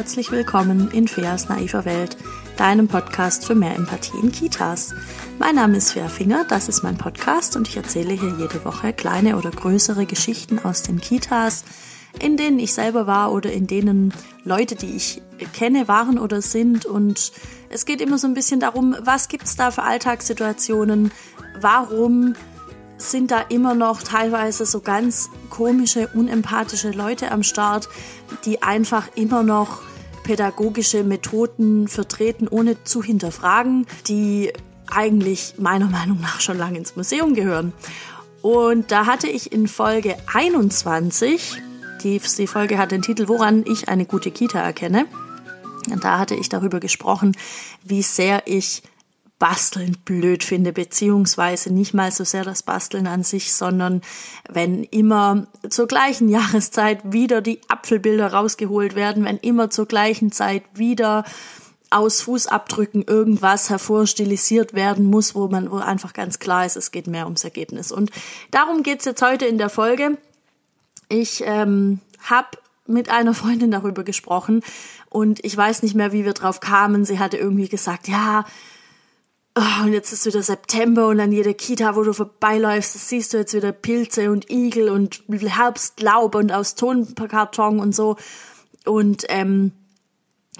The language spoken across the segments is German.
herzlich willkommen in Feas naiver Welt, deinem Podcast für mehr Empathie in Kitas. Mein Name ist Fea Finger, das ist mein Podcast und ich erzähle hier jede Woche kleine oder größere Geschichten aus den Kitas, in denen ich selber war oder in denen Leute, die ich kenne, waren oder sind. Und es geht immer so ein bisschen darum, was gibt es da für Alltagssituationen, warum sind da immer noch teilweise so ganz komische, unempathische Leute am Start, die einfach immer noch pädagogische Methoden vertreten, ohne zu hinterfragen, die eigentlich meiner Meinung nach schon lange ins Museum gehören. Und da hatte ich in Folge 21, die, die Folge hat den Titel Woran ich eine gute Kita erkenne. Und da hatte ich darüber gesprochen, wie sehr ich Basteln blöd finde, beziehungsweise nicht mal so sehr das Basteln an sich, sondern wenn immer zur gleichen Jahreszeit wieder die Apfelbilder rausgeholt werden, wenn immer zur gleichen Zeit wieder aus Fußabdrücken irgendwas hervorstilisiert werden muss, wo man wo einfach ganz klar ist, es geht mehr ums Ergebnis. Und darum geht's jetzt heute in der Folge. Ich ähm, habe mit einer Freundin darüber gesprochen und ich weiß nicht mehr, wie wir drauf kamen. Sie hatte irgendwie gesagt, ja, Oh, und jetzt ist wieder September und an jeder Kita, wo du vorbeiläufst, siehst du jetzt wieder Pilze und Igel und Herbstlaub und aus Tonkarton und so. Und ähm,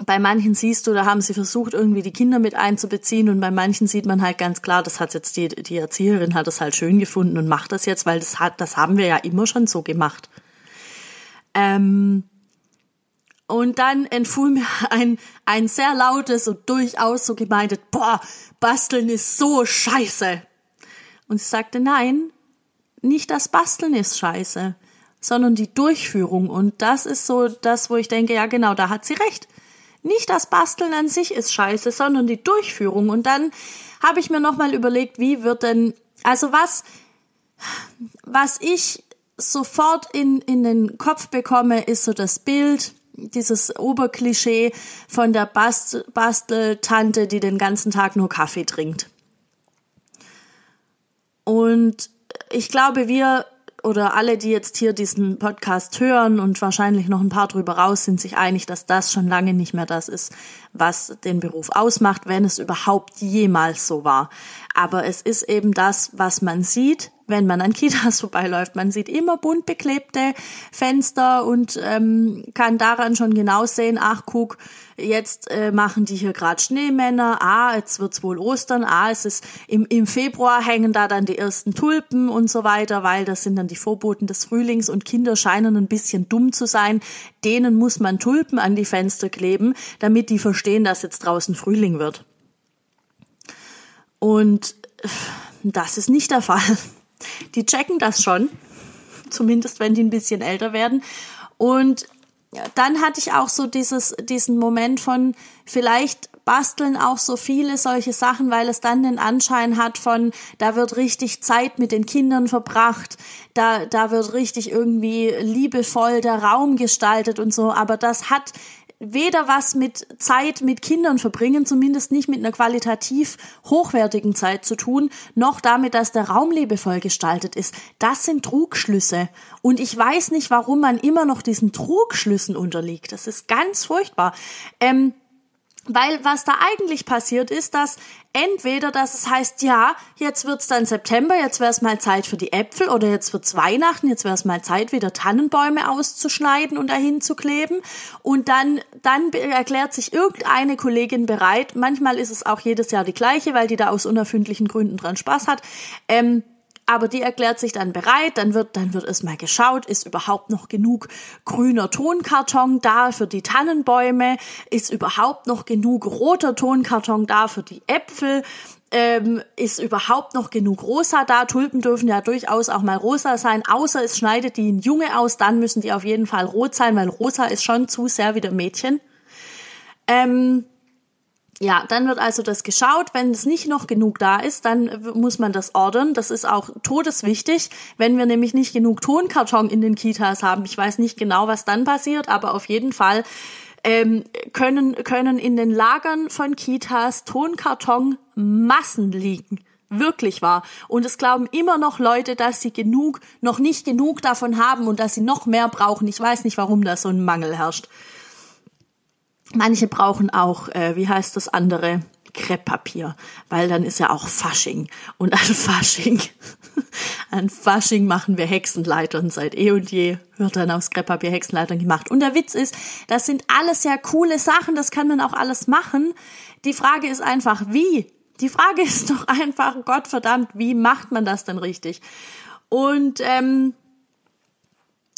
bei manchen siehst du, da haben sie versucht, irgendwie die Kinder mit einzubeziehen und bei manchen sieht man halt ganz klar, das hat jetzt die, die Erzieherin hat das halt schön gefunden und macht das jetzt, weil das hat, das haben wir ja immer schon so gemacht. Ähm, und dann entfuhr mir ein, ein sehr lautes und durchaus so gemeintes, boah, Basteln ist so scheiße. Und sie sagte, nein, nicht das Basteln ist scheiße, sondern die Durchführung. Und das ist so das, wo ich denke, ja genau, da hat sie recht. Nicht das Basteln an sich ist scheiße, sondern die Durchführung. Und dann habe ich mir nochmal überlegt, wie wird denn, also was, was ich sofort in, in den Kopf bekomme, ist so das Bild, dieses Oberklischee von der Bast Basteltante, die den ganzen Tag nur Kaffee trinkt. Und ich glaube, wir oder alle, die jetzt hier diesen Podcast hören und wahrscheinlich noch ein paar drüber raus, sind sich einig, dass das schon lange nicht mehr das ist, was den Beruf ausmacht, wenn es überhaupt jemals so war. Aber es ist eben das, was man sieht, wenn man an Kitas vorbeiläuft. Man sieht immer bunt beklebte Fenster und ähm, kann daran schon genau sehen, ach guck, jetzt äh, machen die hier gerade Schneemänner, ah, jetzt wird's wohl Ostern, ah, es ist im, im Februar hängen da dann die ersten Tulpen und so weiter, weil das sind dann die Vorboten des Frühlings und Kinder scheinen ein bisschen dumm zu sein. Denen muss man Tulpen an die Fenster kleben, damit die verstehen, dass jetzt draußen Frühling wird. Und das ist nicht der Fall. Die checken das schon, zumindest wenn die ein bisschen älter werden. Und dann hatte ich auch so dieses, diesen Moment von, vielleicht basteln auch so viele solche Sachen, weil es dann den Anschein hat von, da wird richtig Zeit mit den Kindern verbracht, da, da wird richtig irgendwie liebevoll der Raum gestaltet und so, aber das hat weder was mit Zeit mit Kindern verbringen, zumindest nicht mit einer qualitativ hochwertigen Zeit zu tun, noch damit, dass der Raum liebevoll gestaltet ist. Das sind Trugschlüsse. Und ich weiß nicht, warum man immer noch diesen Trugschlüssen unterliegt. Das ist ganz furchtbar. Ähm, weil was da eigentlich passiert ist, dass entweder, dass es heißt, ja, jetzt wird's dann September, jetzt wär's mal Zeit für die Äpfel oder jetzt wird's Weihnachten, jetzt wär's mal Zeit, wieder Tannenbäume auszuschneiden und dahin zu kleben. Und dann, dann erklärt sich irgendeine Kollegin bereit, manchmal ist es auch jedes Jahr die gleiche, weil die da aus unerfindlichen Gründen dran Spaß hat, ähm, aber die erklärt sich dann bereit, dann wird, dann wird erstmal geschaut, ist überhaupt noch genug grüner Tonkarton da für die Tannenbäume, ist überhaupt noch genug roter Tonkarton da für die Äpfel, ähm, ist überhaupt noch genug rosa da. Tulpen dürfen ja durchaus auch mal rosa sein, außer es schneidet die ein Junge aus, dann müssen die auf jeden Fall rot sein, weil rosa ist schon zu sehr wie der Mädchen. Ähm, ja, dann wird also das geschaut. Wenn es nicht noch genug da ist, dann muss man das ordern. Das ist auch todeswichtig, wenn wir nämlich nicht genug Tonkarton in den Kitas haben. Ich weiß nicht genau, was dann passiert, aber auf jeden Fall ähm, können, können in den Lagern von Kitas Tonkarton Massen liegen. Wirklich wahr. Und es glauben immer noch Leute, dass sie genug, noch nicht genug davon haben und dass sie noch mehr brauchen. Ich weiß nicht, warum da so ein Mangel herrscht. Manche brauchen auch, äh, wie heißt das andere? Krepppapier, weil dann ist ja auch Fasching. Und an Fasching, an Fasching machen wir Hexenleitern seit eh und je, wird dann aus Krepppapier Hexenleitern gemacht. Und der Witz ist, das sind alles ja coole Sachen, das kann man auch alles machen. Die Frage ist einfach, wie? Die Frage ist doch einfach, Gott verdammt, wie macht man das denn richtig? Und ähm,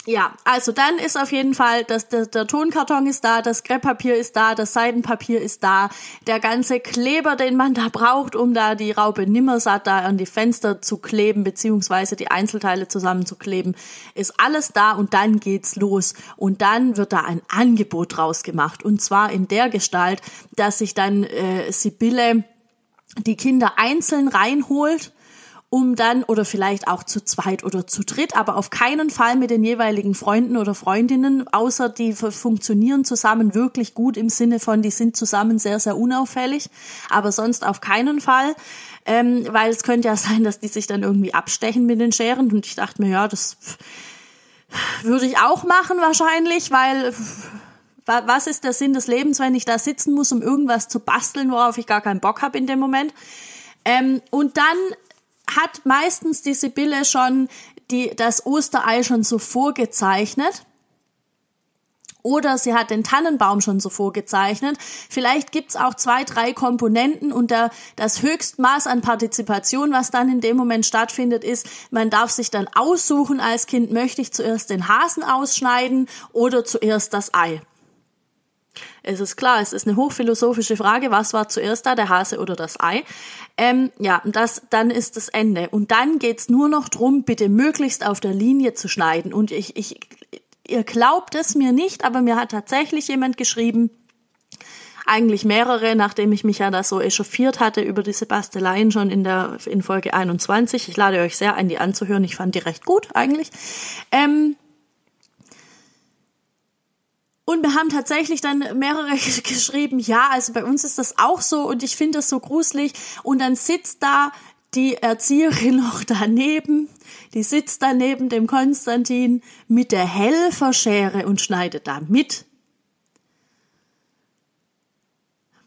ja, also dann ist auf jeden Fall, dass der, der Tonkarton ist da, das Krepppapier ist da, das Seidenpapier ist da, der ganze Kleber, den man da braucht, um da die Raupe Nimmersatt da an die Fenster zu kleben, beziehungsweise die Einzelteile zusammenzukleben, ist alles da und dann geht's los. Und dann wird da ein Angebot draus gemacht. Und zwar in der Gestalt, dass sich dann äh, Sibylle die Kinder einzeln reinholt um dann oder vielleicht auch zu zweit oder zu dritt, aber auf keinen Fall mit den jeweiligen Freunden oder Freundinnen, außer die funktionieren zusammen wirklich gut im Sinne von, die sind zusammen sehr, sehr unauffällig, aber sonst auf keinen Fall. Ähm, weil es könnte ja sein, dass die sich dann irgendwie abstechen mit den Scheren und ich dachte mir, ja, das würde ich auch machen wahrscheinlich, weil was ist der Sinn des Lebens, wenn ich da sitzen muss, um irgendwas zu basteln, worauf ich gar keinen Bock habe in dem Moment? Ähm, und dann hat meistens die Sibylle schon die, das Osterei schon so vorgezeichnet. Oder sie hat den Tannenbaum schon so vorgezeichnet. Vielleicht gibt's auch zwei, drei Komponenten und der, das Höchstmaß an Partizipation, was dann in dem Moment stattfindet, ist, man darf sich dann aussuchen als Kind, möchte ich zuerst den Hasen ausschneiden oder zuerst das Ei. Es ist klar, es ist eine hochphilosophische Frage, was war zuerst da, der Hase oder das Ei? Ähm, ja, das, dann ist das Ende. Und dann geht's nur noch drum, bitte möglichst auf der Linie zu schneiden. Und ich, ich, ihr glaubt es mir nicht, aber mir hat tatsächlich jemand geschrieben, eigentlich mehrere, nachdem ich mich ja da so echauffiert hatte über diese Basteleien schon in der in Folge 21. Ich lade euch sehr ein, die anzuhören. Ich fand die recht gut eigentlich. Ähm, und wir haben tatsächlich dann mehrere geschrieben, ja, also bei uns ist das auch so und ich finde das so gruselig. Und dann sitzt da die Erzieherin noch daneben, die sitzt da neben dem Konstantin mit der Helferschere und schneidet da mit.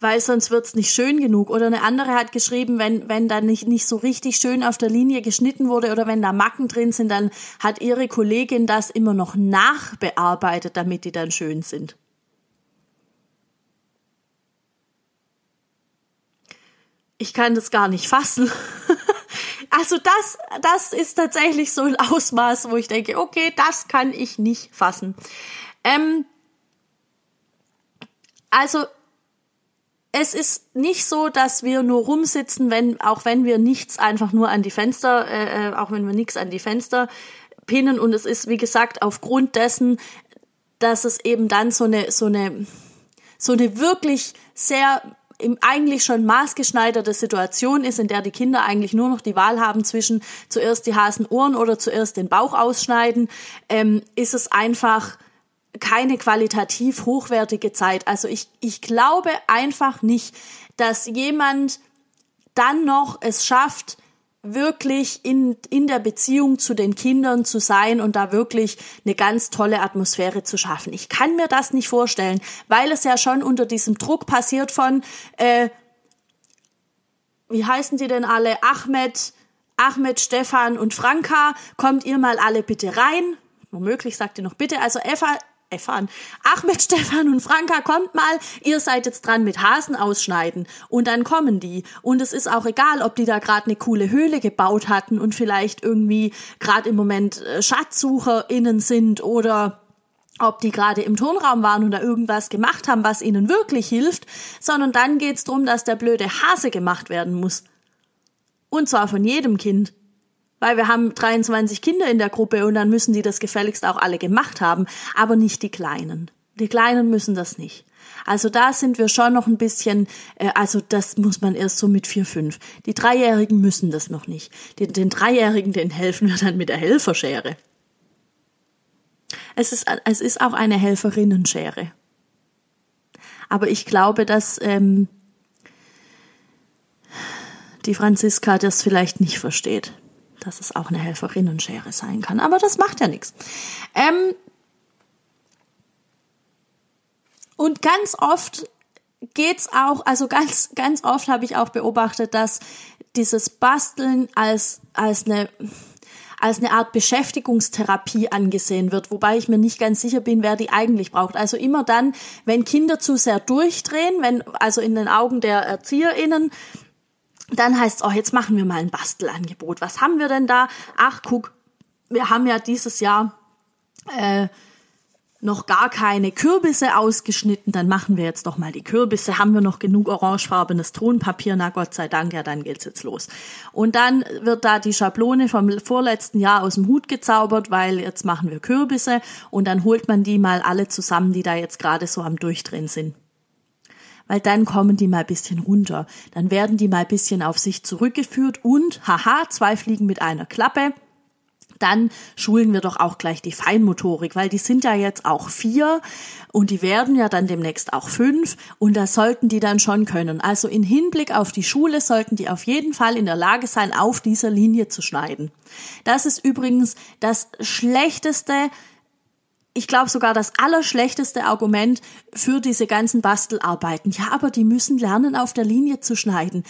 Weil sonst wird's nicht schön genug. Oder eine andere hat geschrieben, wenn, wenn da nicht, nicht so richtig schön auf der Linie geschnitten wurde oder wenn da Macken drin sind, dann hat ihre Kollegin das immer noch nachbearbeitet, damit die dann schön sind. Ich kann das gar nicht fassen. also das, das ist tatsächlich so ein Ausmaß, wo ich denke, okay, das kann ich nicht fassen. Ähm, also es ist nicht so, dass wir nur rumsitzen, wenn, auch wenn wir nichts einfach nur an die Fenster, äh, äh, auch wenn wir nichts an die Fenster pinnen. Und es ist, wie gesagt, aufgrund dessen, dass es eben dann so eine, so eine, so eine wirklich sehr im eigentlich schon maßgeschneiderte Situation ist, in der die Kinder eigentlich nur noch die Wahl haben zwischen zuerst die Hasenohren oder zuerst den Bauch ausschneiden, ähm, ist es einfach keine qualitativ hochwertige Zeit. Also ich, ich glaube einfach nicht, dass jemand dann noch es schafft, wirklich in, in der Beziehung zu den Kindern zu sein und da wirklich eine ganz tolle Atmosphäre zu schaffen. Ich kann mir das nicht vorstellen, weil es ja schon unter diesem Druck passiert von, äh, wie heißen die denn alle? Ahmed, Ahmed, Stefan und Franka, kommt ihr mal alle bitte rein. Womöglich sagt ihr noch bitte. Also Eva, erfahren. Ahmed, Stefan und Franka, kommt mal, ihr seid jetzt dran mit Hasen ausschneiden. Und dann kommen die. Und es ist auch egal, ob die da gerade eine coole Höhle gebaut hatten und vielleicht irgendwie gerade im Moment äh, SchatzsucherInnen sind oder ob die gerade im Tonraum waren und da irgendwas gemacht haben, was ihnen wirklich hilft, sondern dann geht's drum, dass der blöde Hase gemacht werden muss. Und zwar von jedem Kind. Weil wir haben 23 Kinder in der Gruppe und dann müssen die das gefälligst auch alle gemacht haben, aber nicht die Kleinen. Die Kleinen müssen das nicht. Also da sind wir schon noch ein bisschen, äh, also das muss man erst so mit vier, fünf. Die Dreijährigen müssen das noch nicht. Den, den Dreijährigen, den helfen wir dann mit der Helferschere. Es ist, es ist auch eine Helferinnenschere. Aber ich glaube, dass ähm, die Franziska das vielleicht nicht versteht dass es auch eine Helferinnenschere sein kann. Aber das macht ja nichts. Ähm, Und ganz oft geht's auch, also ganz, ganz oft habe ich auch beobachtet, dass dieses Basteln als, als eine, als eine Art Beschäftigungstherapie angesehen wird, wobei ich mir nicht ganz sicher bin, wer die eigentlich braucht. Also immer dann, wenn Kinder zu sehr durchdrehen, wenn, also in den Augen der ErzieherInnen, dann heißt es, oh, jetzt machen wir mal ein Bastelangebot. Was haben wir denn da? Ach, guck, wir haben ja dieses Jahr äh, noch gar keine Kürbisse ausgeschnitten, dann machen wir jetzt doch mal die Kürbisse. Haben wir noch genug orangefarbenes Tonpapier? Na Gott sei Dank, ja, dann geht's jetzt los. Und dann wird da die Schablone vom vorletzten Jahr aus dem Hut gezaubert, weil jetzt machen wir Kürbisse und dann holt man die mal alle zusammen, die da jetzt gerade so am Durchdrehen sind. Weil dann kommen die mal bisschen runter. Dann werden die mal bisschen auf sich zurückgeführt und, haha, zwei Fliegen mit einer Klappe dann schulen wir doch auch gleich die Feinmotorik, weil die sind ja jetzt auch vier und die werden ja dann demnächst auch fünf und das sollten die dann schon können. Also in Hinblick auf die Schule sollten die auf jeden Fall in der Lage sein, auf dieser Linie zu schneiden. Das ist übrigens das schlechteste ich glaube sogar das allerschlechteste Argument für diese ganzen Bastelarbeiten. Ja, aber die müssen lernen, auf der Linie zu schneiden.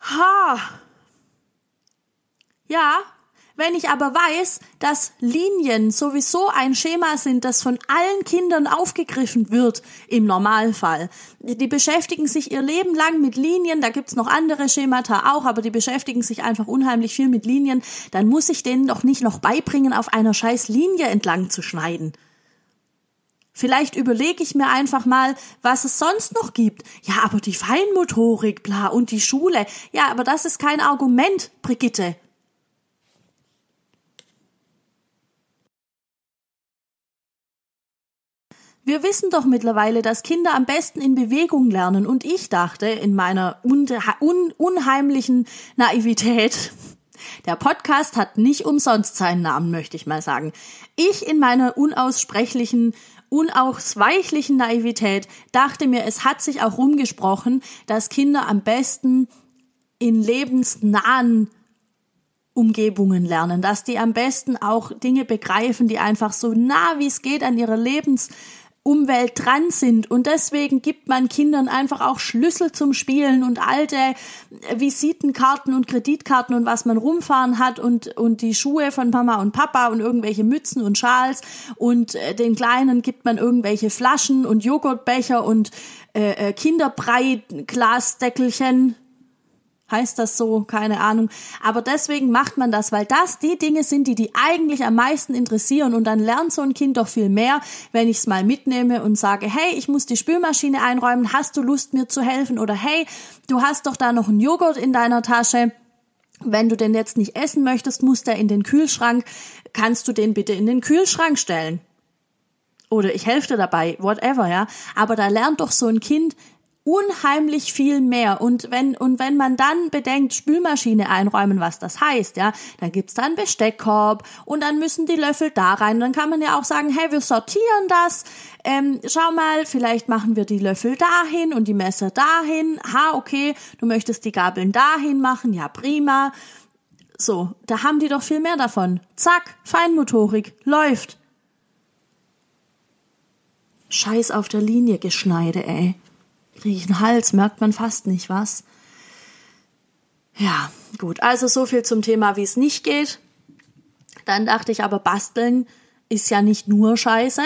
Ha. Ja, wenn ich aber weiß, dass Linien sowieso ein Schema sind, das von allen Kindern aufgegriffen wird, im Normalfall. Die beschäftigen sich ihr Leben lang mit Linien, da gibt's noch andere Schemata auch, aber die beschäftigen sich einfach unheimlich viel mit Linien, dann muss ich denen doch nicht noch beibringen, auf einer scheiß Linie entlang zu schneiden. Vielleicht überlege ich mir einfach mal, was es sonst noch gibt. Ja, aber die Feinmotorik, bla, und die Schule. Ja, aber das ist kein Argument, Brigitte. Wir wissen doch mittlerweile, dass Kinder am besten in Bewegung lernen und ich dachte in meiner un unheimlichen Naivität, der Podcast hat nicht umsonst seinen Namen, möchte ich mal sagen. Ich in meiner unaussprechlichen, unausweichlichen Naivität dachte mir, es hat sich auch rumgesprochen, dass Kinder am besten in lebensnahen Umgebungen lernen, dass die am besten auch Dinge begreifen, die einfach so nah wie es geht an ihre Lebens Umwelt dran sind. Und deswegen gibt man Kindern einfach auch Schlüssel zum Spielen und alte Visitenkarten und Kreditkarten und was man rumfahren hat und, und die Schuhe von Mama und Papa und irgendwelche Mützen und Schals und äh, den Kleinen gibt man irgendwelche Flaschen und Joghurtbecher und äh, äh Kinderbrei, Glasdeckelchen, heißt das so, keine Ahnung. Aber deswegen macht man das, weil das die Dinge sind, die die eigentlich am meisten interessieren und dann lernt so ein Kind doch viel mehr, wenn ich es mal mitnehme und sage, hey, ich muss die Spülmaschine einräumen, hast du Lust mir zu helfen? Oder hey, du hast doch da noch einen Joghurt in deiner Tasche. Wenn du den jetzt nicht essen möchtest, muss der in den Kühlschrank. Kannst du den bitte in den Kühlschrank stellen? Oder ich helfe dir dabei, whatever, ja. Aber da lernt doch so ein Kind, unheimlich viel mehr. Und wenn, und wenn man dann bedenkt, Spülmaschine einräumen, was das heißt, ja, dann gibt's da einen Besteckkorb und dann müssen die Löffel da rein. Dann kann man ja auch sagen, hey, wir sortieren das. Ähm, schau mal, vielleicht machen wir die Löffel dahin und die Messer dahin. Ha, okay, du möchtest die Gabeln dahin machen. Ja, prima. So, da haben die doch viel mehr davon. Zack, Feinmotorik, läuft. Scheiß auf der Linie geschneide, ey kriege Hals, merkt man fast nicht, was? Ja, gut. Also so viel zum Thema, wie es nicht geht. Dann dachte ich aber, basteln ist ja nicht nur scheiße.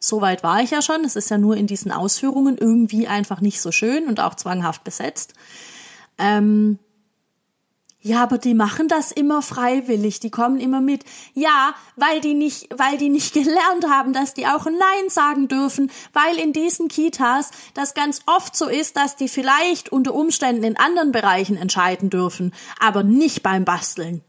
Soweit war ich ja schon. Es ist ja nur in diesen Ausführungen irgendwie einfach nicht so schön und auch zwanghaft besetzt. Ähm, ja, aber die machen das immer freiwillig, die kommen immer mit. Ja, weil die nicht, weil die nicht gelernt haben, dass die auch Nein sagen dürfen, weil in diesen Kitas das ganz oft so ist, dass die vielleicht unter Umständen in anderen Bereichen entscheiden dürfen, aber nicht beim Basteln.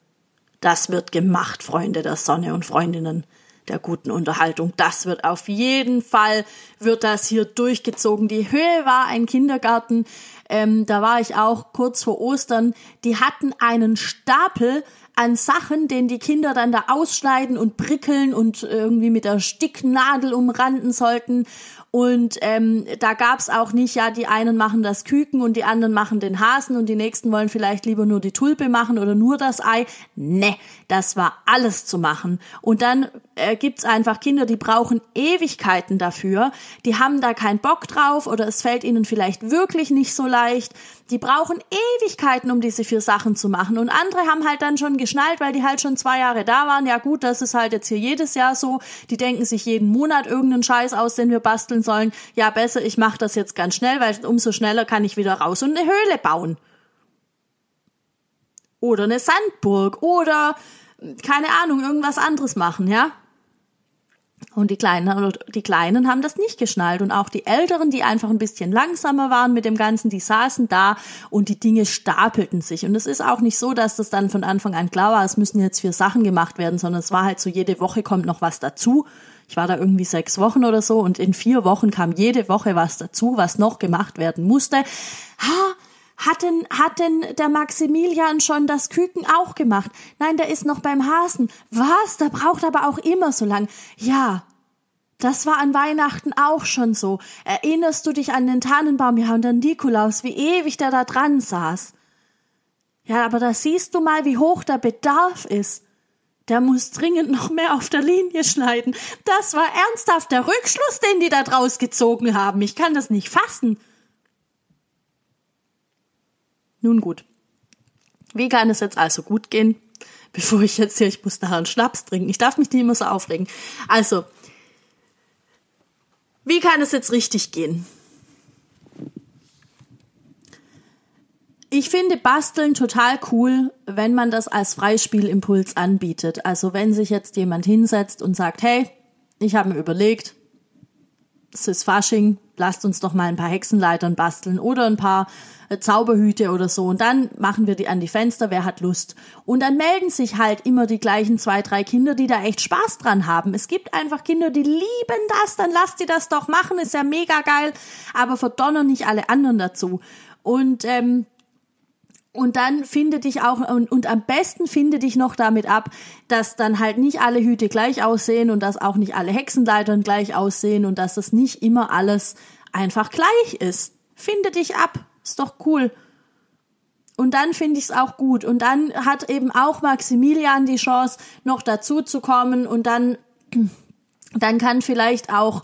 Das wird gemacht, Freunde der Sonne und Freundinnen der guten Unterhaltung. Das wird auf jeden Fall, wird das hier durchgezogen. Die Höhe war ein Kindergarten, ähm, da war ich auch kurz vor Ostern, die hatten einen Stapel an Sachen, den die Kinder dann da ausschneiden und prickeln und irgendwie mit der Sticknadel umranden sollten. Und ähm, da gab's auch nicht, ja, die einen machen das Küken und die anderen machen den Hasen und die nächsten wollen vielleicht lieber nur die Tulpe machen oder nur das Ei. Ne, das war alles zu machen. Und dann äh, gibt's einfach Kinder, die brauchen Ewigkeiten dafür. Die haben da keinen Bock drauf oder es fällt ihnen vielleicht wirklich nicht so leicht. Die brauchen Ewigkeiten, um diese vier Sachen zu machen. Und andere haben halt dann schon geschnallt, weil die halt schon zwei Jahre da waren. Ja gut, das ist halt jetzt hier jedes Jahr so. Die denken sich jeden Monat irgendeinen Scheiß aus, den wir basteln sollen. Ja, besser, ich mache das jetzt ganz schnell, weil umso schneller kann ich wieder raus und eine Höhle bauen. Oder eine Sandburg oder keine Ahnung, irgendwas anderes machen, ja? Und die Kleinen, die Kleinen haben das nicht geschnallt. Und auch die Älteren, die einfach ein bisschen langsamer waren mit dem Ganzen, die saßen da und die Dinge stapelten sich. Und es ist auch nicht so, dass das dann von Anfang an klar war, es müssen jetzt vier Sachen gemacht werden, sondern es war halt so, jede Woche kommt noch was dazu. Ich war da irgendwie sechs Wochen oder so und in vier Wochen kam jede Woche was dazu, was noch gemacht werden musste. Ha, hat denn, hat denn der Maximilian schon das Küken auch gemacht? Nein, der ist noch beim Hasen. Was? Der braucht aber auch immer so lang. Ja. Das war an Weihnachten auch schon so. Erinnerst du dich an den Tannenbaum? Ja, und an Nikolaus, wie ewig der da dran saß. Ja, aber da siehst du mal, wie hoch der Bedarf ist. Der muss dringend noch mehr auf der Linie schneiden. Das war ernsthaft der Rückschluss, den die da draus gezogen haben. Ich kann das nicht fassen. Nun gut. Wie kann es jetzt also gut gehen? Bevor ich jetzt hier, ich muss nachher einen Schnaps trinken. Ich darf mich nicht immer so aufregen. Also, wie kann es jetzt richtig gehen? Ich finde Basteln total cool, wenn man das als Freispielimpuls anbietet. Also wenn sich jetzt jemand hinsetzt und sagt, hey, ich habe mir überlegt, es ist Fasching, lasst uns doch mal ein paar Hexenleitern basteln oder ein paar äh, Zauberhüte oder so. Und dann machen wir die an die Fenster, wer hat Lust. Und dann melden sich halt immer die gleichen zwei, drei Kinder, die da echt Spaß dran haben. Es gibt einfach Kinder, die lieben das, dann lasst die das doch machen, ist ja mega geil, aber verdonnern nicht alle anderen dazu. Und ähm, und dann finde dich auch, und, und am besten finde dich noch damit ab, dass dann halt nicht alle Hüte gleich aussehen und dass auch nicht alle Hexenleitern gleich aussehen und dass das nicht immer alles einfach gleich ist. Finde dich ab. Ist doch cool. Und dann finde ich es auch gut. Und dann hat eben auch Maximilian die Chance, noch dazu zu kommen. Und dann, dann kann vielleicht auch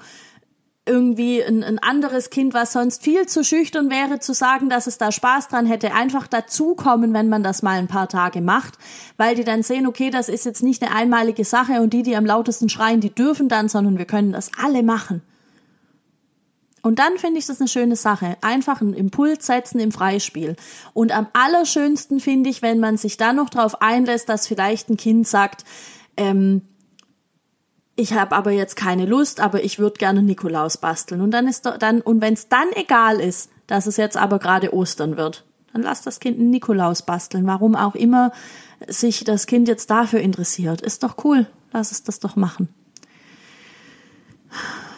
irgendwie ein, ein anderes Kind, was sonst viel zu schüchtern wäre, zu sagen, dass es da Spaß dran hätte, einfach dazukommen, wenn man das mal ein paar Tage macht, weil die dann sehen, okay, das ist jetzt nicht eine einmalige Sache und die, die am lautesten schreien, die dürfen dann, sondern wir können das alle machen. Und dann finde ich das eine schöne Sache. Einfach einen Impuls setzen im Freispiel. Und am allerschönsten finde ich, wenn man sich dann noch darauf einlässt, dass vielleicht ein Kind sagt, ähm, ich habe aber jetzt keine Lust, aber ich würde gerne Nikolaus basteln. Und dann ist dann, und wenn es dann egal ist, dass es jetzt aber gerade Ostern wird, dann lass das Kind einen Nikolaus basteln. Warum auch immer sich das Kind jetzt dafür interessiert. Ist doch cool. Lass es das doch machen.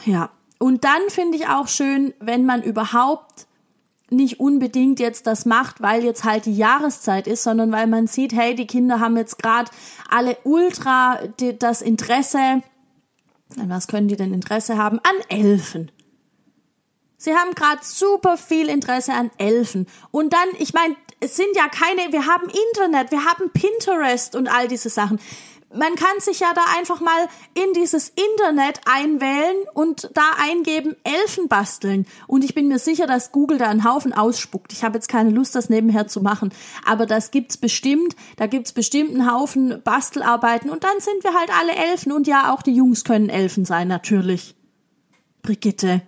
Ja. Und dann finde ich auch schön, wenn man überhaupt nicht unbedingt jetzt das macht, weil jetzt halt die Jahreszeit ist, sondern weil man sieht, hey, die Kinder haben jetzt gerade alle ultra das Interesse an was können die denn Interesse haben? An Elfen. Sie haben gerade super viel Interesse an Elfen. Und dann, ich meine, es sind ja keine, wir haben Internet, wir haben Pinterest und all diese Sachen man kann sich ja da einfach mal in dieses Internet einwählen und da eingeben Elfen basteln. Und ich bin mir sicher, dass Google da einen Haufen ausspuckt. Ich habe jetzt keine Lust, das nebenher zu machen. Aber das gibt's bestimmt. Da gibt's bestimmt einen Haufen Bastelarbeiten. Und dann sind wir halt alle Elfen. Und ja, auch die Jungs können Elfen sein, natürlich. Brigitte.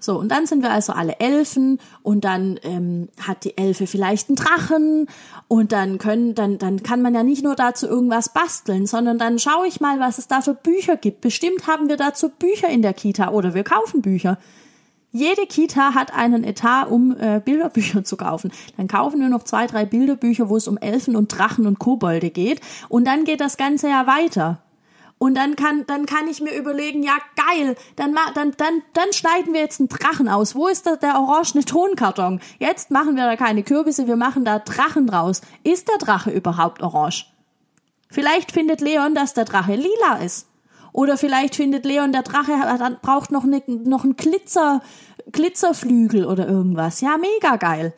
So, und dann sind wir also alle Elfen und dann ähm, hat die Elfe vielleicht einen Drachen und dann können, dann, dann kann man ja nicht nur dazu irgendwas basteln, sondern dann schaue ich mal, was es da für Bücher gibt. Bestimmt haben wir dazu Bücher in der Kita oder wir kaufen Bücher. Jede Kita hat einen Etat, um äh, Bilderbücher zu kaufen. Dann kaufen wir noch zwei, drei Bilderbücher, wo es um Elfen und Drachen und Kobolde geht. Und dann geht das Ganze ja weiter. Und dann kann, dann kann ich mir überlegen, ja geil, dann, dann, dann, dann schneiden wir jetzt einen Drachen aus. Wo ist da der orangene Tonkarton? Jetzt machen wir da keine Kürbisse, wir machen da Drachen draus. Ist der Drache überhaupt orange? Vielleicht findet Leon, dass der Drache lila ist. Oder vielleicht findet Leon, der Drache braucht noch, ne, noch einen Glitzer, Glitzerflügel oder irgendwas. Ja, mega geil.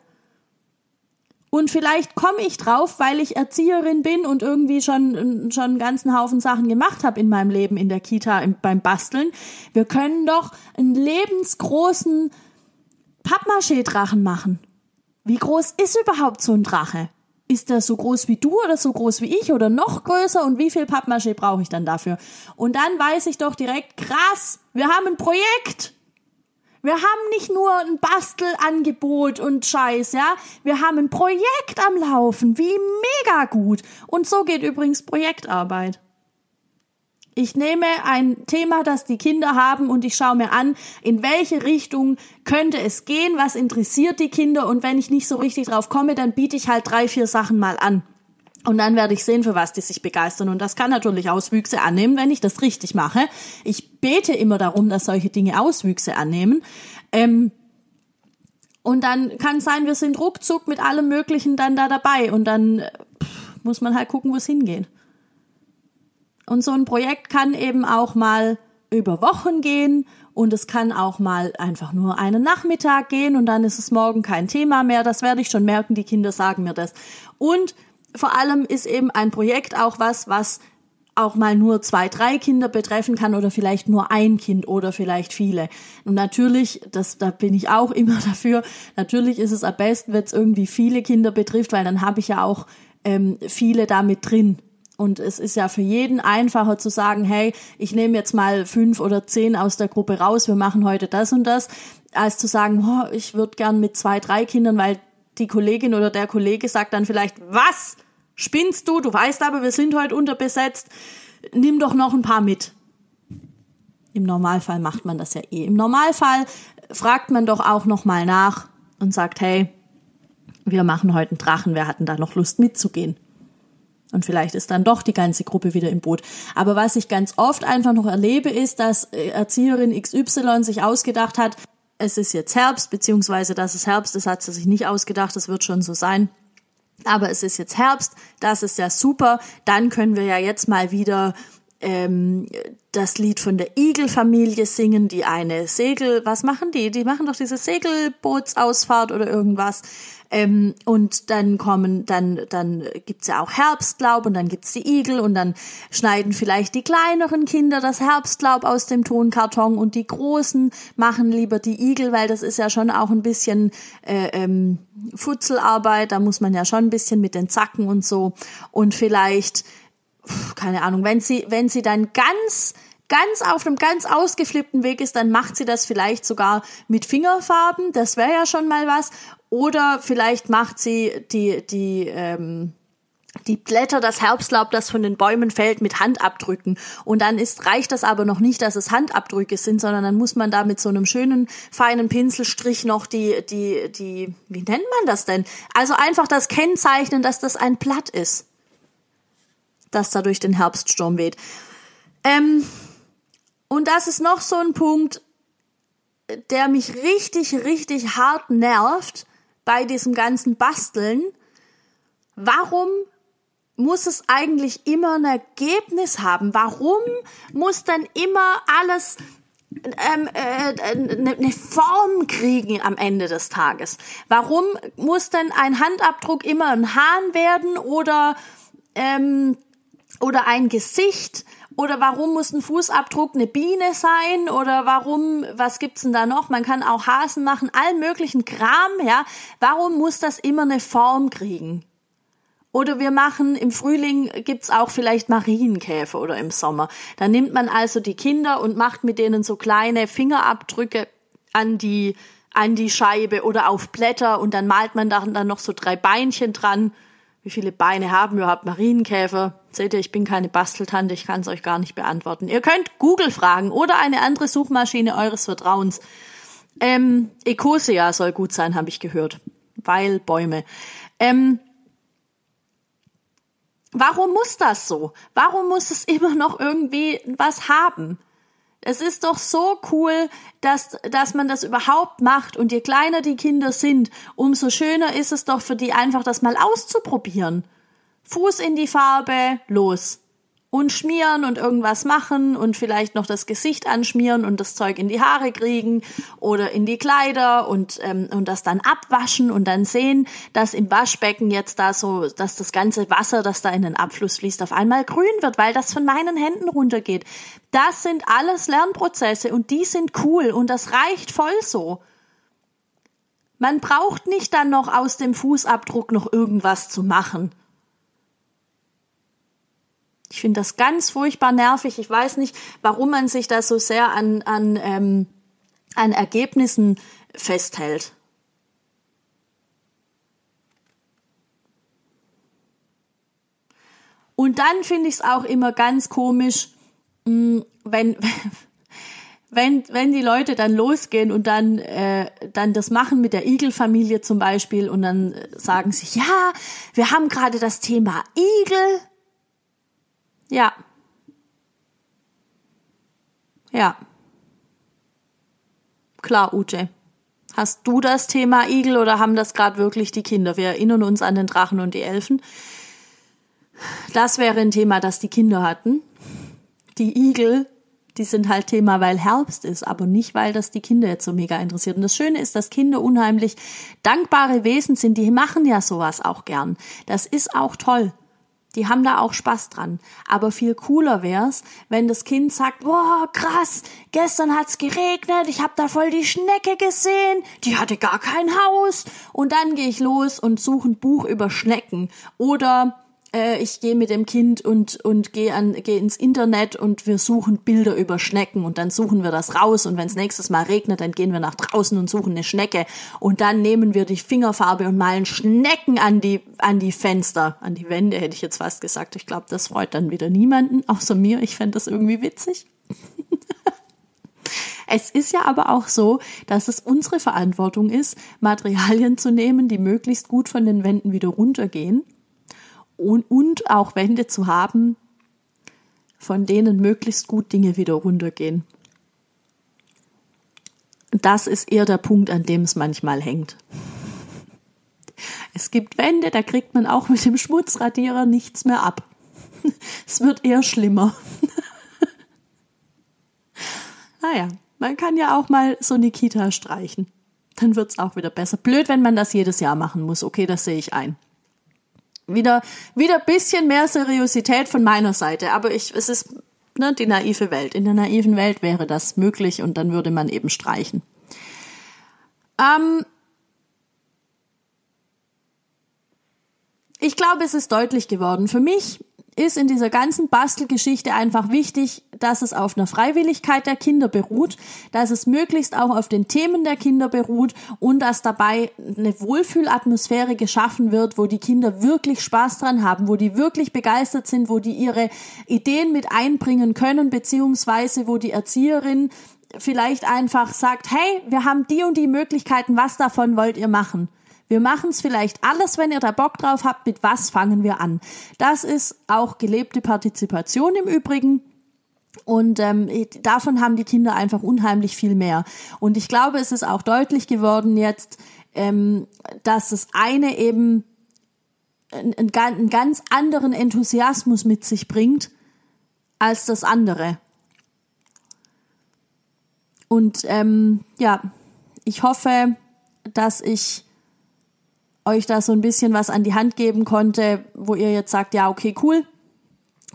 Und vielleicht komme ich drauf, weil ich Erzieherin bin und irgendwie schon, schon einen ganzen Haufen Sachen gemacht habe in meinem Leben in der Kita im, beim Basteln. Wir können doch einen lebensgroßen Pappmaché-Drachen machen. Wie groß ist überhaupt so ein Drache? Ist der so groß wie du oder so groß wie ich oder noch größer und wie viel Pappmaché brauche ich dann dafür? Und dann weiß ich doch direkt, krass, wir haben ein Projekt. Wir haben nicht nur ein Bastelangebot und Scheiß, ja. Wir haben ein Projekt am Laufen. Wie mega gut. Und so geht übrigens Projektarbeit. Ich nehme ein Thema, das die Kinder haben und ich schaue mir an, in welche Richtung könnte es gehen, was interessiert die Kinder und wenn ich nicht so richtig drauf komme, dann biete ich halt drei, vier Sachen mal an. Und dann werde ich sehen, für was die sich begeistern. Und das kann natürlich Auswüchse annehmen, wenn ich das richtig mache. Ich bete immer darum, dass solche Dinge Auswüchse annehmen. Ähm, und dann kann sein, wir sind ruckzuck mit allem Möglichen dann da dabei. Und dann pff, muss man halt gucken, wo es hingeht. Und so ein Projekt kann eben auch mal über Wochen gehen und es kann auch mal einfach nur einen Nachmittag gehen und dann ist es morgen kein Thema mehr. Das werde ich schon merken, die Kinder sagen mir das. Und vor allem ist eben ein Projekt auch was, was auch mal nur zwei, drei Kinder betreffen kann oder vielleicht nur ein Kind oder vielleicht viele. Und natürlich, das, da bin ich auch immer dafür, natürlich ist es am besten, wenn es irgendwie viele Kinder betrifft, weil dann habe ich ja auch ähm, viele damit drin. Und es ist ja für jeden einfacher zu sagen, hey, ich nehme jetzt mal fünf oder zehn aus der Gruppe raus, wir machen heute das und das, als zu sagen, oh, ich würde gern mit zwei, drei Kindern, weil die Kollegin oder der Kollege sagt dann vielleicht, was? Spinnst du? Du weißt aber, wir sind heute unterbesetzt. Nimm doch noch ein paar mit. Im Normalfall macht man das ja eh. Im Normalfall fragt man doch auch noch mal nach und sagt, hey, wir machen heute einen Drachen, wer hatten da noch Lust mitzugehen? Und vielleicht ist dann doch die ganze Gruppe wieder im Boot. Aber was ich ganz oft einfach noch erlebe, ist, dass äh, Erzieherin XY sich ausgedacht hat, es ist jetzt Herbst, beziehungsweise dass es Herbst ist, hat sie sich nicht ausgedacht, das wird schon so sein. Aber es ist jetzt Herbst, das ist ja super. Dann können wir ja jetzt mal wieder ähm, das Lied von der Igel-Familie singen, die eine Segel, was machen die? Die machen doch diese Segelbootsausfahrt oder irgendwas. Ähm, und dann kommen, dann, dann gibt's ja auch Herbstlaub und dann gibt's die Igel und dann schneiden vielleicht die kleineren Kinder das Herbstlaub aus dem Tonkarton und die Großen machen lieber die Igel, weil das ist ja schon auch ein bisschen äh, ähm, Futzelarbeit, da muss man ja schon ein bisschen mit den Zacken und so. Und vielleicht, keine Ahnung, wenn sie, wenn sie dann ganz ganz auf einem ganz ausgeflippten Weg ist, dann macht sie das vielleicht sogar mit Fingerfarben. Das wäre ja schon mal was. Oder vielleicht macht sie die, die, ähm, die Blätter, das Herbstlaub, das von den Bäumen fällt, mit Handabdrücken. Und dann ist, reicht das aber noch nicht, dass es Handabdrücke sind, sondern dann muss man da mit so einem schönen, feinen Pinselstrich noch die, die, die, wie nennt man das denn? Also einfach das Kennzeichnen, dass das ein Blatt ist. Das da durch den Herbststurm weht. Ähm, und das ist noch so ein Punkt, der mich richtig, richtig hart nervt bei diesem ganzen Basteln. Warum muss es eigentlich immer ein Ergebnis haben? Warum muss dann immer alles ähm, äh, eine ne Form kriegen am Ende des Tages? Warum muss denn ein Handabdruck immer ein Hahn werden oder ähm, oder ein Gesicht oder warum muss ein Fußabdruck eine Biene sein? Oder warum, was gibt's denn da noch? Man kann auch Hasen machen, allen möglichen Kram, ja. Warum muss das immer eine Form kriegen? Oder wir machen im Frühling gibt's auch vielleicht Marienkäfer oder im Sommer. Da nimmt man also die Kinder und macht mit denen so kleine Fingerabdrücke an die an die Scheibe oder auf Blätter und dann malt man dann, dann noch so drei Beinchen dran wie viele Beine haben überhaupt Marienkäfer? Seht ihr, ich bin keine Basteltante, ich kann es euch gar nicht beantworten. Ihr könnt Google fragen oder eine andere Suchmaschine eures Vertrauens. Ähm, Ecosia soll gut sein, habe ich gehört. Weil Bäume. Ähm, Warum muss das so? Warum muss es immer noch irgendwie was haben? Es ist doch so cool, dass, dass man das überhaupt macht. Und je kleiner die Kinder sind, umso schöner ist es doch für die einfach, das mal auszuprobieren. Fuß in die Farbe, los und schmieren und irgendwas machen und vielleicht noch das Gesicht anschmieren und das Zeug in die Haare kriegen oder in die Kleider und ähm, und das dann abwaschen und dann sehen, dass im Waschbecken jetzt da so, dass das ganze Wasser, das da in den Abfluss fließt, auf einmal grün wird, weil das von meinen Händen runtergeht. Das sind alles Lernprozesse und die sind cool und das reicht voll so. Man braucht nicht dann noch aus dem Fußabdruck noch irgendwas zu machen. Ich finde das ganz furchtbar nervig. Ich weiß nicht, warum man sich da so sehr an, an, ähm, an Ergebnissen festhält. Und dann finde ich es auch immer ganz komisch, mm, wenn, wenn, wenn die Leute dann losgehen und dann, äh, dann das machen mit der Igelfamilie zum Beispiel und dann sagen sie, ja, wir haben gerade das Thema Igel ja. Ja. Klar, Ute. Hast du das Thema Igel oder haben das gerade wirklich die Kinder? Wir erinnern uns an den Drachen und die Elfen. Das wäre ein Thema, das die Kinder hatten. Die Igel, die sind halt Thema, weil Herbst ist, aber nicht, weil das die Kinder jetzt so mega interessiert. Und das Schöne ist, dass Kinder unheimlich dankbare Wesen sind. Die machen ja sowas auch gern. Das ist auch toll. Die haben da auch Spaß dran. Aber viel cooler wär's, wenn das Kind sagt, boah, krass, gestern hat's geregnet, ich hab da voll die Schnecke gesehen, die hatte gar kein Haus. Und dann gehe ich los und suche ein Buch über Schnecken. Oder äh, ich gehe mit dem Kind und, und gehe an, gehe ins Internet und wir suchen Bilder über Schnecken und dann suchen wir das raus und wenn es nächstes Mal regnet, dann gehen wir nach draußen und suchen eine Schnecke und dann nehmen wir die Fingerfarbe und malen Schnecken an die, an die Fenster, an die Wände, hätte ich jetzt fast gesagt. Ich glaube, das freut dann wieder niemanden, außer mir. Ich fände das irgendwie witzig. Es ist ja aber auch so, dass es unsere Verantwortung ist, Materialien zu nehmen, die möglichst gut von den Wänden wieder runtergehen und, und auch Wände zu haben, von denen möglichst gut Dinge wieder runtergehen. Das ist eher der Punkt, an dem es manchmal hängt. Es gibt Wände, da kriegt man auch mit dem Schmutzradierer nichts mehr ab. Es wird eher schlimmer. naja, man kann ja auch mal so eine Kita streichen. Dann wird's auch wieder besser. Blöd, wenn man das jedes Jahr machen muss. Okay, das sehe ich ein wieder, wieder bisschen mehr Seriosität von meiner Seite. Aber ich, es ist ne, die naive Welt. In der naiven Welt wäre das möglich und dann würde man eben streichen. Ähm, ich glaube, es ist deutlich geworden. Für mich ist in dieser ganzen Bastelgeschichte einfach wichtig, dass es auf einer Freiwilligkeit der Kinder beruht, dass es möglichst auch auf den Themen der Kinder beruht und dass dabei eine Wohlfühlatmosphäre geschaffen wird, wo die Kinder wirklich Spaß dran haben, wo die wirklich begeistert sind, wo die ihre Ideen mit einbringen können, beziehungsweise wo die Erzieherin vielleicht einfach sagt, hey, wir haben die und die Möglichkeiten, was davon wollt ihr machen? Wir machen es vielleicht alles, wenn ihr da Bock drauf habt. Mit was fangen wir an? Das ist auch gelebte Partizipation im Übrigen. Und ähm, davon haben die Kinder einfach unheimlich viel mehr. Und ich glaube, es ist auch deutlich geworden jetzt, ähm, dass das eine eben einen, einen ganz anderen Enthusiasmus mit sich bringt als das andere. Und ähm, ja, ich hoffe, dass ich euch da so ein bisschen was an die Hand geben konnte, wo ihr jetzt sagt, ja, okay, cool,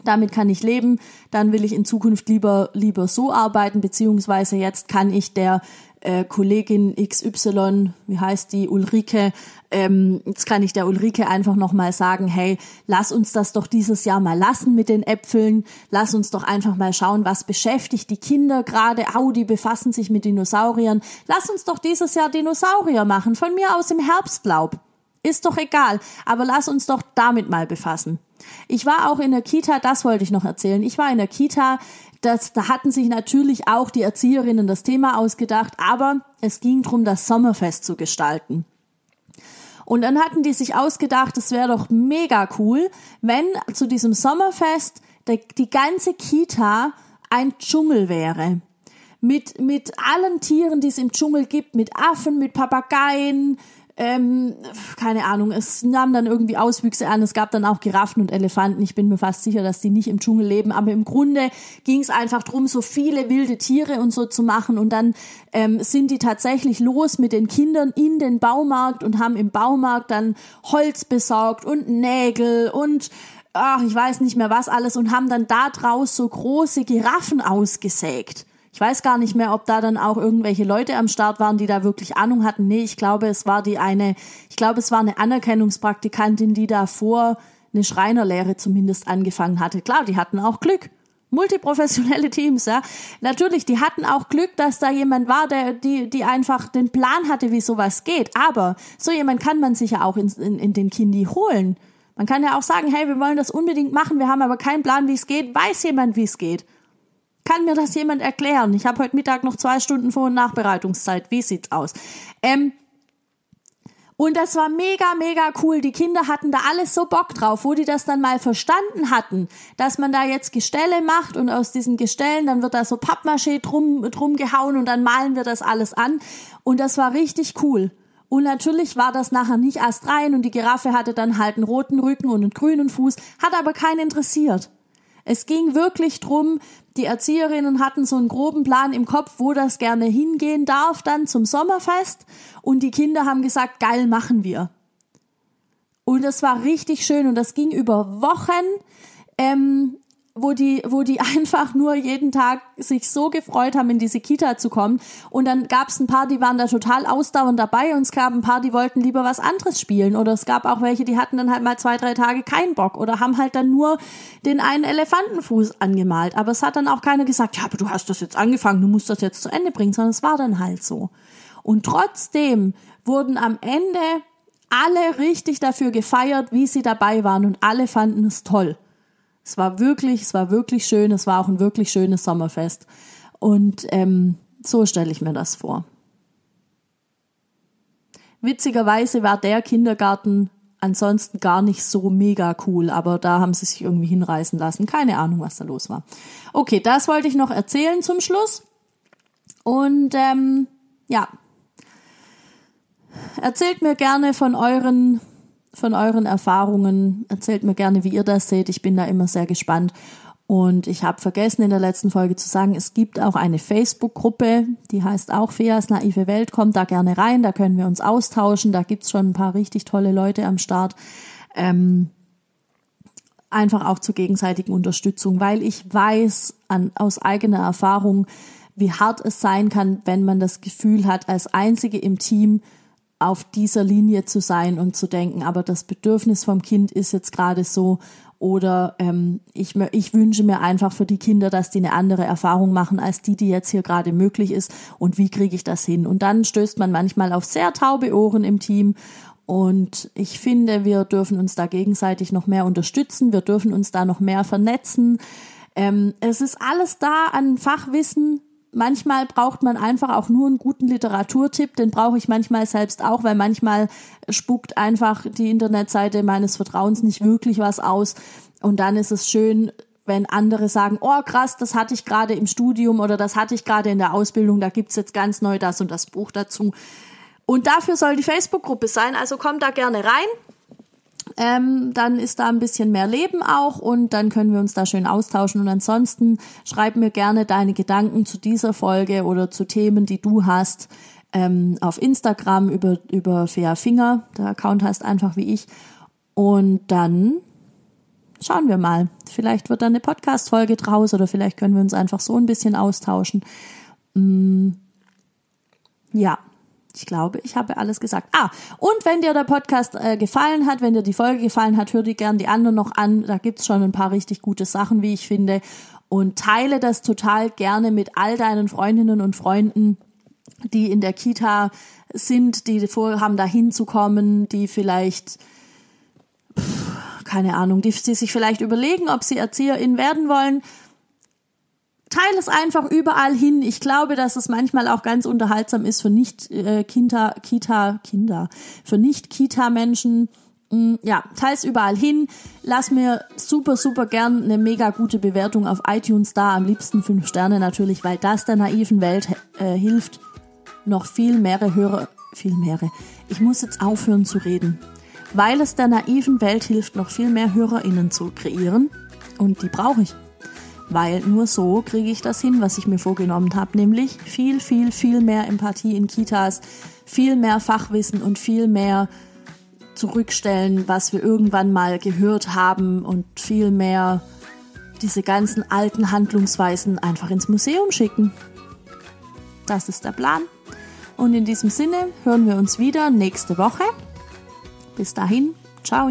damit kann ich leben, dann will ich in Zukunft lieber, lieber so arbeiten, beziehungsweise jetzt kann ich der äh, Kollegin XY, wie heißt die, Ulrike, ähm, jetzt kann ich der Ulrike einfach nochmal sagen, hey, lass uns das doch dieses Jahr mal lassen mit den Äpfeln, lass uns doch einfach mal schauen, was beschäftigt die Kinder gerade, au, die befassen sich mit Dinosauriern, lass uns doch dieses Jahr Dinosaurier machen, von mir aus im Herbstlaub. Ist doch egal, aber lass uns doch damit mal befassen. Ich war auch in der Kita, das wollte ich noch erzählen. Ich war in der Kita, das, da hatten sich natürlich auch die Erzieherinnen das Thema ausgedacht, aber es ging darum, das Sommerfest zu gestalten. Und dann hatten die sich ausgedacht, es wäre doch mega cool, wenn zu diesem Sommerfest die, die ganze Kita ein Dschungel wäre. Mit, mit allen Tieren, die es im Dschungel gibt, mit Affen, mit Papageien, ähm, keine Ahnung, es nahm dann irgendwie Auswüchse an. Es gab dann auch Giraffen und Elefanten. Ich bin mir fast sicher, dass die nicht im Dschungel leben. Aber im Grunde ging es einfach drum, so viele wilde Tiere und so zu machen. Und dann ähm, sind die tatsächlich los mit den Kindern in den Baumarkt und haben im Baumarkt dann Holz besorgt und Nägel und ach, ich weiß nicht mehr was alles und haben dann da draus so große Giraffen ausgesägt. Ich weiß gar nicht mehr, ob da dann auch irgendwelche Leute am Start waren, die da wirklich Ahnung hatten. Nee, ich glaube, es war die eine, ich glaube, es war eine Anerkennungspraktikantin, die davor eine Schreinerlehre zumindest angefangen hatte. Klar, die hatten auch Glück. Multiprofessionelle Teams, ja. Natürlich, die hatten auch Glück, dass da jemand war, der, die, die einfach den Plan hatte, wie sowas geht. Aber so jemand kann man sich ja auch in, in, in den Kindi holen. Man kann ja auch sagen, hey, wir wollen das unbedingt machen, wir haben aber keinen Plan, wie es geht. Weiß jemand, wie es geht? Kann mir das jemand erklären? Ich habe heute Mittag noch zwei Stunden Vor- und Nachbereitungszeit. Wie sieht's aus? Ähm, und das war mega, mega cool. Die Kinder hatten da alles so Bock drauf, wo die das dann mal verstanden hatten, dass man da jetzt Gestelle macht und aus diesen Gestellen, dann wird da so Pappmaché drum, drum gehauen und dann malen wir das alles an. Und das war richtig cool. Und natürlich war das nachher nicht astrein und die Giraffe hatte dann halt einen roten Rücken und einen grünen Fuß, hat aber keinen interessiert. Es ging wirklich drum, die Erzieherinnen hatten so einen groben Plan im Kopf, wo das gerne hingehen darf dann zum Sommerfest und die Kinder haben gesagt, geil machen wir. Und das war richtig schön und das ging über Wochen. Ähm, wo die, wo die einfach nur jeden Tag sich so gefreut haben, in diese Kita zu kommen. Und dann gab es ein paar, die waren da total ausdauernd dabei und es gab ein paar, die wollten lieber was anderes spielen. Oder es gab auch welche, die hatten dann halt mal zwei, drei Tage keinen Bock oder haben halt dann nur den einen Elefantenfuß angemalt. Aber es hat dann auch keiner gesagt, ja, aber du hast das jetzt angefangen, du musst das jetzt zu Ende bringen, sondern es war dann halt so. Und trotzdem wurden am Ende alle richtig dafür gefeiert, wie sie dabei waren und alle fanden es toll. Es war wirklich, es war wirklich schön, es war auch ein wirklich schönes Sommerfest. Und ähm, so stelle ich mir das vor. Witzigerweise war der Kindergarten ansonsten gar nicht so mega cool, aber da haben sie sich irgendwie hinreißen lassen. Keine Ahnung, was da los war. Okay, das wollte ich noch erzählen zum Schluss. Und ähm, ja, erzählt mir gerne von euren von euren Erfahrungen. Erzählt mir gerne, wie ihr das seht. Ich bin da immer sehr gespannt. Und ich habe vergessen in der letzten Folge zu sagen, es gibt auch eine Facebook-Gruppe, die heißt auch Feas naive Welt. Kommt da gerne rein, da können wir uns austauschen. Da gibt's schon ein paar richtig tolle Leute am Start. Ähm, einfach auch zur gegenseitigen Unterstützung, weil ich weiß an, aus eigener Erfahrung, wie hart es sein kann, wenn man das Gefühl hat, als Einzige im Team auf dieser Linie zu sein und zu denken, aber das Bedürfnis vom Kind ist jetzt gerade so oder ähm, ich, ich wünsche mir einfach für die Kinder, dass die eine andere Erfahrung machen als die, die jetzt hier gerade möglich ist und wie kriege ich das hin? Und dann stößt man manchmal auf sehr taube Ohren im Team und ich finde, wir dürfen uns da gegenseitig noch mehr unterstützen, wir dürfen uns da noch mehr vernetzen. Ähm, es ist alles da an Fachwissen, manchmal braucht man einfach auch nur einen guten Literaturtipp, den brauche ich manchmal selbst auch, weil manchmal spuckt einfach die Internetseite meines Vertrauens nicht wirklich was aus und dann ist es schön, wenn andere sagen, oh krass, das hatte ich gerade im Studium oder das hatte ich gerade in der Ausbildung, da gibt's jetzt ganz neu das und das Buch dazu. Und dafür soll die Facebook-Gruppe sein, also kommt da gerne rein ähm, dann ist da ein bisschen mehr Leben auch und dann können wir uns da schön austauschen. Und ansonsten schreib mir gerne deine Gedanken zu dieser Folge oder zu Themen, die du hast, ähm, auf Instagram über, über Fair Finger. Der Account heißt einfach wie ich. Und dann schauen wir mal. Vielleicht wird da eine Podcast-Folge draus oder vielleicht können wir uns einfach so ein bisschen austauschen. Mm, ja, ich glaube, ich habe alles gesagt. Ah, und wenn dir der Podcast äh, gefallen hat, wenn dir die Folge gefallen hat, hör dir gern die anderen noch an. Da gibt's schon ein paar richtig gute Sachen, wie ich finde. Und teile das total gerne mit all deinen Freundinnen und Freunden, die in der Kita sind, die vorhaben, da hinzukommen, die vielleicht, keine Ahnung, die, die sich vielleicht überlegen, ob sie Erzieherin werden wollen teile es einfach überall hin. Ich glaube, dass es manchmal auch ganz unterhaltsam ist für nicht äh, Kita, Kita, Kinder, für nicht Kita-Menschen. Mm, ja, teile es überall hin. Lass mir super, super gern eine mega gute Bewertung auf iTunes da. Am liebsten fünf Sterne natürlich, weil das der naiven Welt äh, hilft, noch viel mehrere Hörer, viel mehrere. Ich muss jetzt aufhören zu reden. Weil es der naiven Welt hilft, noch viel mehr HörerInnen zu kreieren. Und die brauche ich weil nur so kriege ich das hin, was ich mir vorgenommen habe, nämlich viel, viel, viel mehr Empathie in Kitas, viel mehr Fachwissen und viel mehr zurückstellen, was wir irgendwann mal gehört haben und viel mehr diese ganzen alten Handlungsweisen einfach ins Museum schicken. Das ist der Plan. Und in diesem Sinne hören wir uns wieder nächste Woche. Bis dahin, ciao.